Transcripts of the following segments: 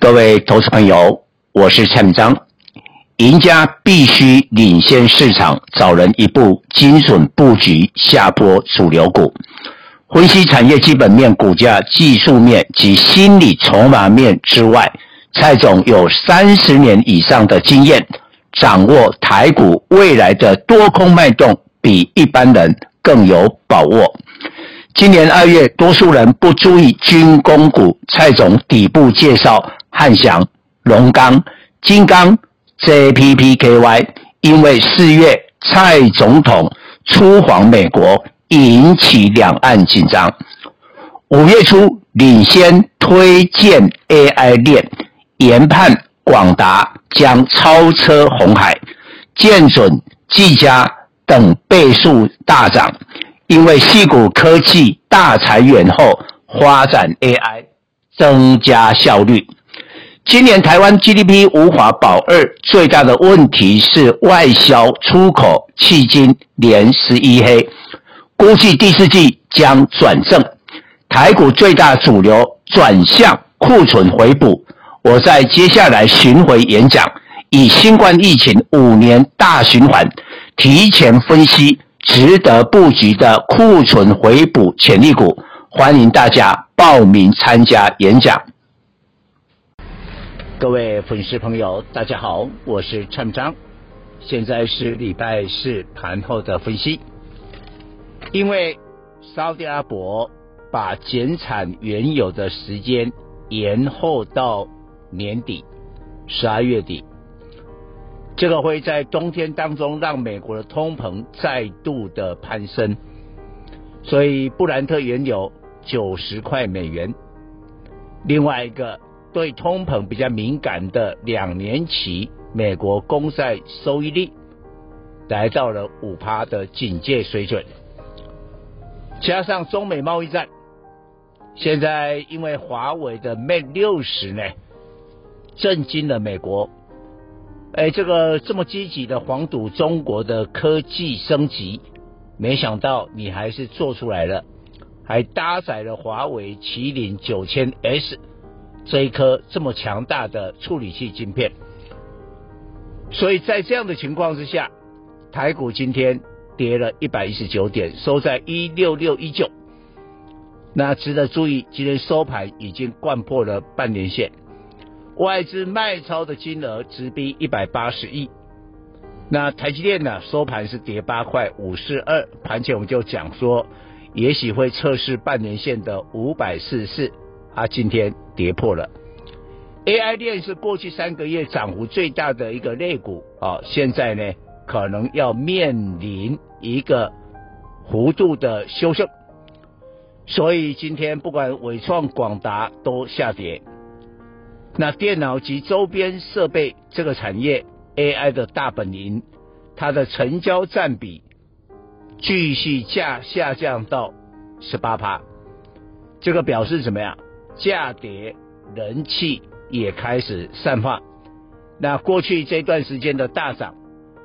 各位投资朋友，我是蔡明章。赢家必须领先市场，找人一步精准布局下波主流股。分析产业基本面、股价技术面及心理筹码面之外，蔡总有三十年以上的经验，掌握台股未来的多空脉动，比一般人更有把握。今年二月，多数人不注意军工股，蔡总底部介绍。汉翔、龙钢、金刚、JPPKY，因为四月蔡总统出访美国，引起两岸紧张。五月初领先推荐 AI 链，研判广达将超车红海、建准、技嘉等倍数大涨，因为细谷科技大裁员后，发展 AI，增加效率。今年台湾 GDP 无法保二，最大的问题是外销出口迄今连十一黑，估计第四季将转正。台股最大主流转向库存回补。我在接下来巡回演讲，以新冠疫情五年大循环，提前分析值得布局的库存回补潜力股，欢迎大家报名参加演讲。各位粉丝朋友，大家好，我是陈章，现在是礼拜四盘后的分析。因为沙特阿伯把减产原油的时间延后到年底十二月底，这个会在冬天当中让美国的通膨再度的攀升，所以布兰特原油九十块美元。另外一个。对通膨比较敏感的两年期美国公债收益率来到了五趴的警戒水准，加上中美贸易战，现在因为华为的 Mate 六十呢，震惊了美国。哎，这个这么积极的黄赌中国的科技升级，没想到你还是做出来了，还搭载了华为麒麟九千 S。这一颗这么强大的处理器晶片，所以在这样的情况之下，台股今天跌了一百一十九点，收在一六六一九。那值得注意，今天收盘已经掼破了半年线，外资卖超的金额直逼一百八十亿。那台积电呢，收盘是跌八块五四二，盘前我们就讲说，也许会测试半年线的五百四四。它今天跌破了，AI 链是过去三个月涨幅最大的一个类股啊，现在呢可能要面临一个幅度的修正，所以今天不管伟创、广达都下跌。那电脑及周边设备这个产业 AI 的大本营，它的成交占比继续下下降到十八趴，这个表示怎么样？价跌，人气也开始散发。那过去这段时间的大涨，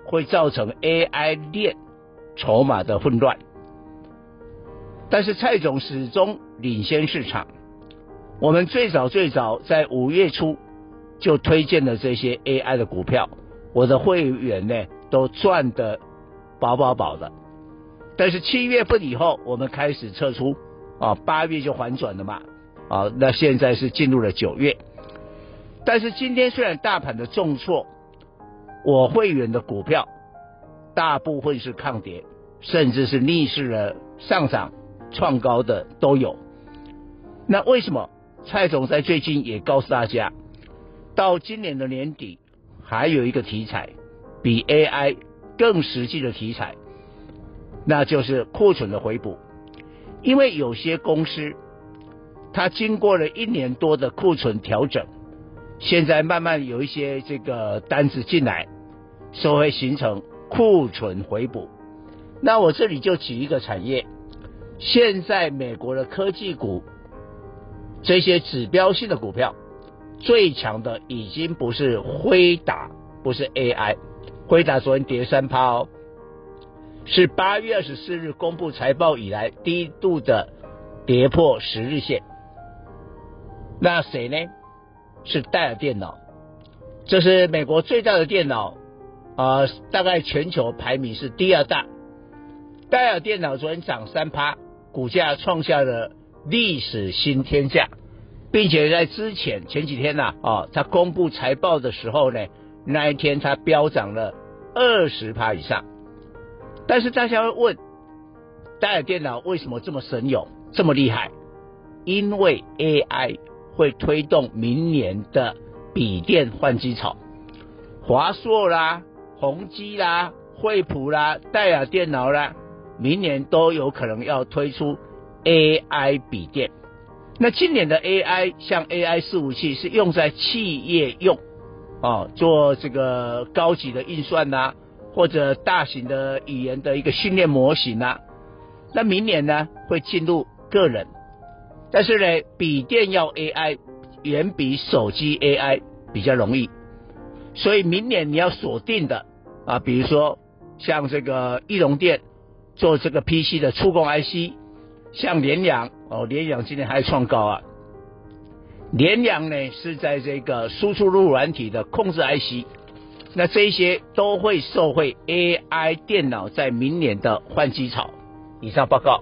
会造成 AI 链筹码的混乱。但是蔡总始终领先市场。我们最早最早在五月初就推荐了这些 AI 的股票，我的会员呢都赚得饱饱饱的。但是七月份以后，我们开始撤出啊，八月就反转了嘛。好，那现在是进入了九月，但是今天虽然大盘的重挫，我会员的股票大部分是抗跌，甚至是逆势的上涨、创高的都有。那为什么蔡总在最近也告诉大家，到今年的年底还有一个题材比 AI 更实际的题材，那就是库存的回补，因为有些公司。它经过了一年多的库存调整，现在慢慢有一些这个单子进来，所以会形成库存回补。那我这里就举一个产业，现在美国的科技股这些指标性的股票最强的已经不是辉达，不是 AI，辉达昨天跌三趴哦，是八月二十四日公布财报以来第一度的跌破十日线。那谁呢？是戴尔电脑，这是美国最大的电脑，啊、呃，大概全球排名是第二大。戴尔电脑昨天涨三趴，股价创下了历史新天价，并且在之前前几天呐，啊、哦，它公布财报的时候呢，那一天它飙涨了二十趴以上。但是大家会问，戴尔电脑为什么这么神勇，这么厉害？因为 AI 会推动明年的笔电换机潮，华硕啦、宏基啦、惠普啦、戴尔电脑啦，明年都有可能要推出 AI 笔电。那今年的 AI 像 AI 伺服器是用在企业用，哦，做这个高级的运算呐、或者大型的语言的一个训练模型呐、那明年呢会进入个人。但是呢，笔电要 AI 远比手机 AI 比较容易，所以明年你要锁定的啊，比如说像这个义隆电做这个 PC 的触控 IC，像联阳哦，联阳今天还创高啊，联阳呢是在这个输出入软体的控制 IC，那这些都会受惠 AI 电脑在明年的换机潮。以上报告。